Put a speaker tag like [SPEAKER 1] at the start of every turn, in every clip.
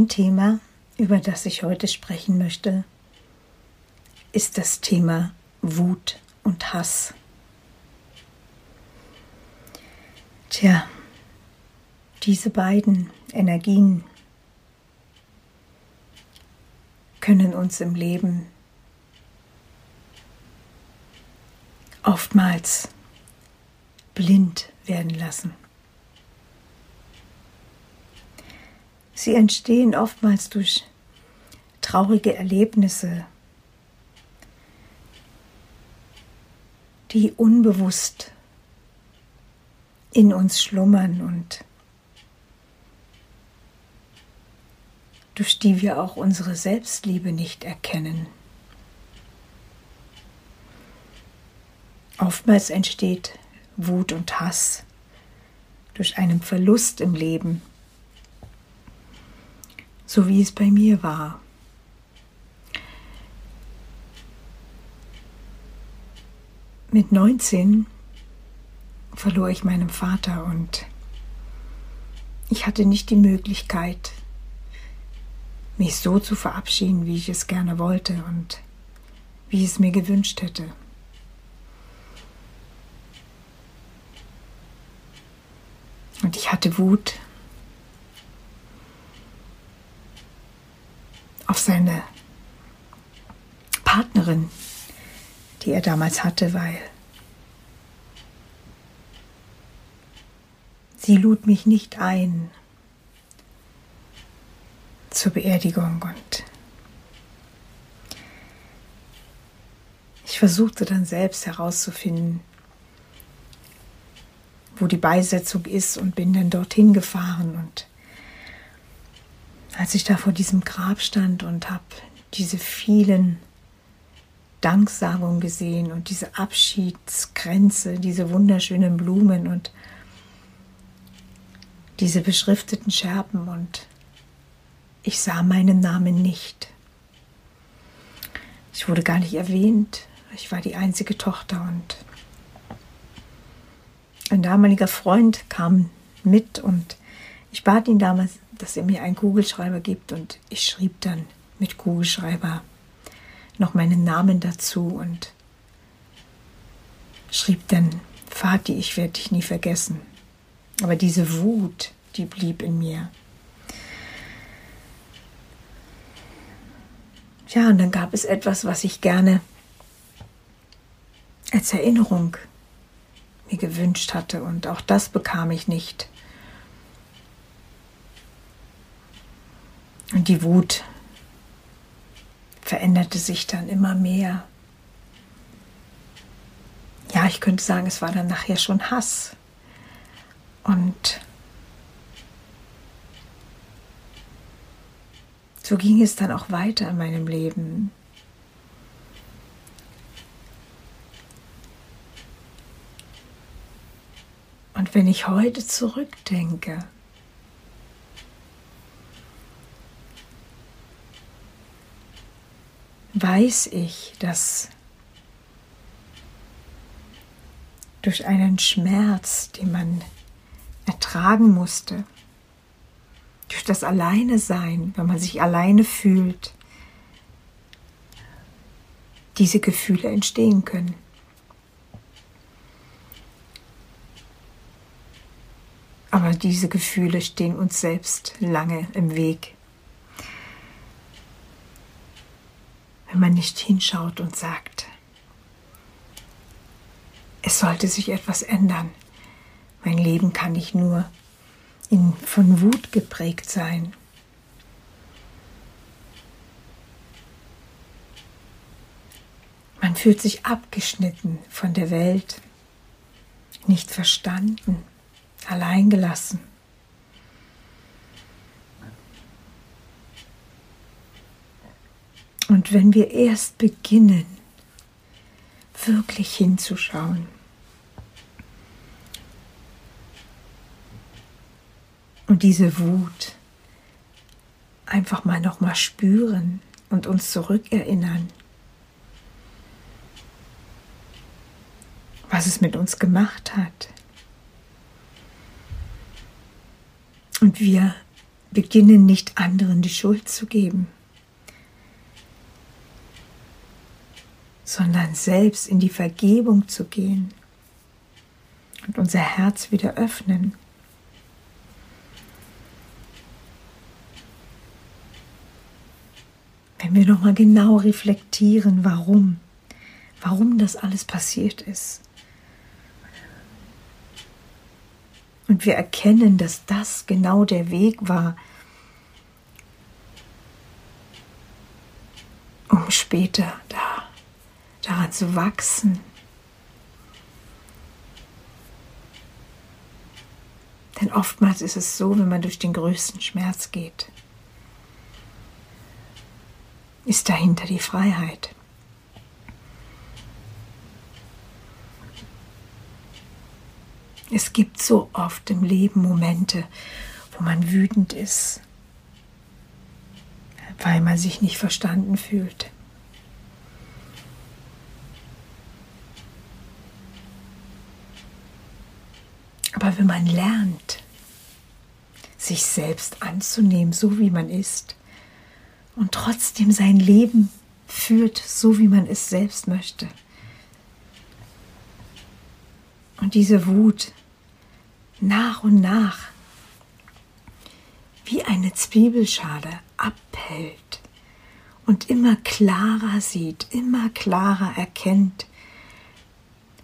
[SPEAKER 1] Mein Thema, über das ich heute sprechen möchte, ist das Thema Wut und Hass. Tja, diese beiden Energien können uns im Leben oftmals blind werden lassen. Sie entstehen oftmals durch traurige Erlebnisse, die unbewusst in uns schlummern und durch die wir auch unsere Selbstliebe nicht erkennen. Oftmals entsteht Wut und Hass durch einen Verlust im Leben so wie es bei mir war. Mit 19 verlor ich meinen Vater und ich hatte nicht die Möglichkeit, mich so zu verabschieden, wie ich es gerne wollte und wie ich es mir gewünscht hätte. Und ich hatte Wut auf seine Partnerin, die er damals hatte, weil sie lud mich nicht ein zur Beerdigung und ich versuchte dann selbst herauszufinden, wo die Beisetzung ist und bin dann dorthin gefahren und als ich da vor diesem Grab stand und habe diese vielen Danksagungen gesehen und diese Abschiedsgrenze, diese wunderschönen Blumen und diese beschrifteten Scherben und ich sah meinen Namen nicht. Ich wurde gar nicht erwähnt. Ich war die einzige Tochter und ein damaliger Freund kam mit und ich bat ihn damals, dass er mir einen Kugelschreiber gibt und ich schrieb dann mit Kugelschreiber noch meinen Namen dazu und schrieb dann, Vati, ich werde dich nie vergessen. Aber diese Wut, die blieb in mir. Ja, und dann gab es etwas, was ich gerne als Erinnerung mir gewünscht hatte und auch das bekam ich nicht. Und die Wut veränderte sich dann immer mehr. Ja, ich könnte sagen, es war dann nachher schon Hass. Und so ging es dann auch weiter in meinem Leben. Und wenn ich heute zurückdenke, weiß ich, dass durch einen Schmerz, den man ertragen musste, durch das Alleine sein, wenn man sich alleine fühlt, diese Gefühle entstehen können. Aber diese Gefühle stehen uns selbst lange im Weg. Wenn man nicht hinschaut und sagt, es sollte sich etwas ändern. Mein Leben kann nicht nur in, von Wut geprägt sein. Man fühlt sich abgeschnitten von der Welt, nicht verstanden, alleingelassen. Und wenn wir erst beginnen, wirklich hinzuschauen, und diese Wut einfach mal noch mal spüren und uns zurückerinnern, was es mit uns gemacht hat. Und wir beginnen nicht anderen die Schuld zu geben, sondern selbst in die Vergebung zu gehen und unser Herz wieder öffnen. Wenn wir nochmal genau reflektieren, warum, warum das alles passiert ist. Und wir erkennen, dass das genau der Weg war, um später da, daran zu wachsen. Denn oftmals ist es so, wenn man durch den größten Schmerz geht, ist dahinter die Freiheit. Es gibt so oft im Leben Momente, wo man wütend ist, weil man sich nicht verstanden fühlt. Aber wenn man lernt, sich selbst anzunehmen, so wie man ist, und trotzdem sein Leben führt, so wie man es selbst möchte, und diese Wut nach und nach wie eine Zwiebelschale abhält und immer klarer sieht, immer klarer erkennt,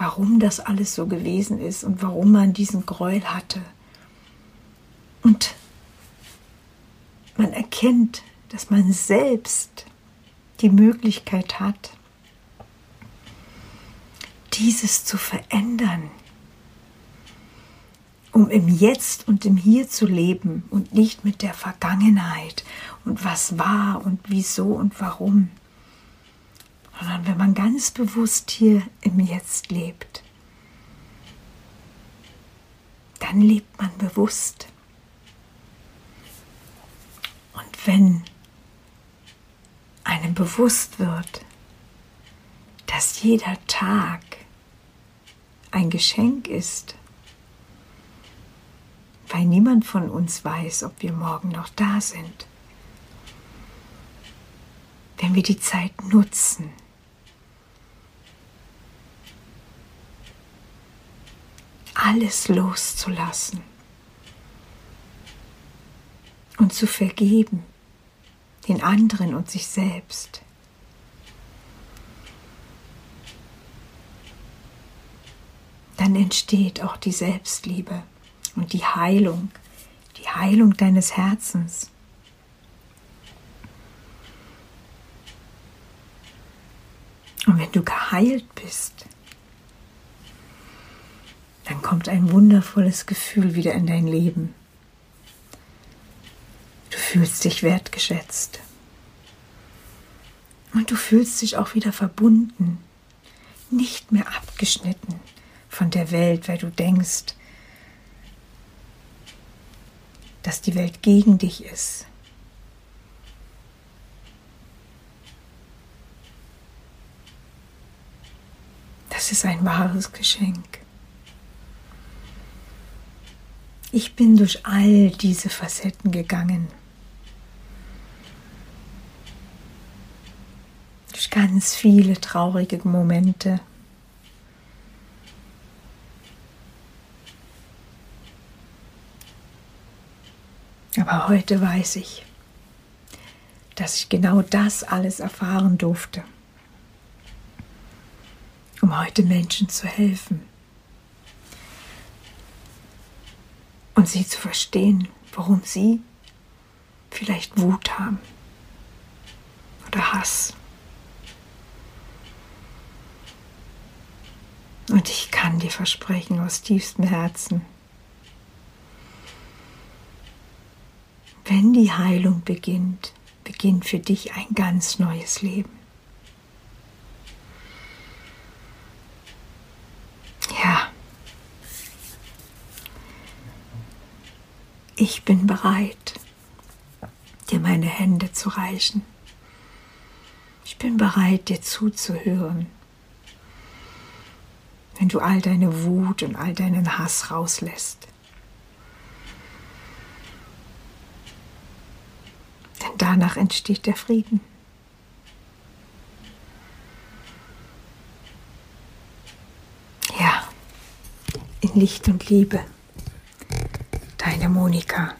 [SPEAKER 1] warum das alles so gewesen ist und warum man diesen Gräuel hatte. Und man erkennt, dass man selbst die Möglichkeit hat, dieses zu verändern um im Jetzt und im Hier zu leben und nicht mit der Vergangenheit und was war und wieso und warum, sondern wenn man ganz bewusst hier im Jetzt lebt, dann lebt man bewusst. Und wenn einem bewusst wird, dass jeder Tag ein Geschenk ist, weil niemand von uns weiß, ob wir morgen noch da sind. Wenn wir die Zeit nutzen, alles loszulassen und zu vergeben, den anderen und sich selbst. Dann entsteht auch die Selbstliebe und die Heilung, die Heilung deines Herzens. Und wenn du geheilt bist, kommt ein wundervolles Gefühl wieder in dein Leben. Du fühlst dich wertgeschätzt. Und du fühlst dich auch wieder verbunden, nicht mehr abgeschnitten von der Welt, weil du denkst, dass die Welt gegen dich ist. Das ist ein wahres Geschenk. Ich bin durch all diese Facetten gegangen. Durch ganz viele traurige Momente. Aber heute weiß ich, dass ich genau das alles erfahren durfte, um heute Menschen zu helfen und sie zu verstehen, warum sie vielleicht Wut haben oder Hass. Und ich kann dir versprechen aus tiefstem Herzen, wenn die Heilung beginnt, beginnt für dich ein ganz neues Leben. Ja, ich bin bereit, dir meine Hände zu reichen. Ich bin bereit, dir zuzuhören wenn du all deine Wut und all deinen Hass rauslässt. Denn danach entsteht der Frieden. Ja, in Licht und Liebe. Deine Monika.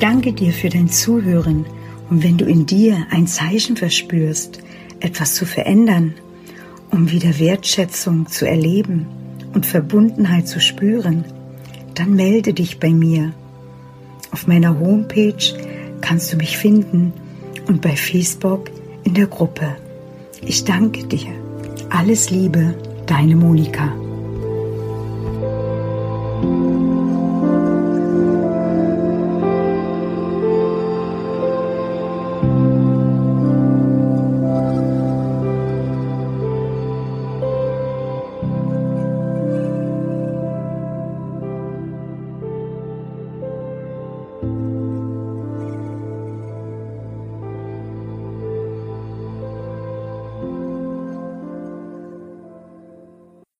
[SPEAKER 2] danke dir für dein Zuhören und wenn du in dir ein Zeichen verspürst, etwas zu verändern, um wieder Wertschätzung zu erleben und Verbundenheit zu spüren, dann melde dich bei mir. Auf meiner Homepage kannst du mich finden und bei Facebook in der Gruppe. Ich danke dir. Alles Liebe, deine Monika.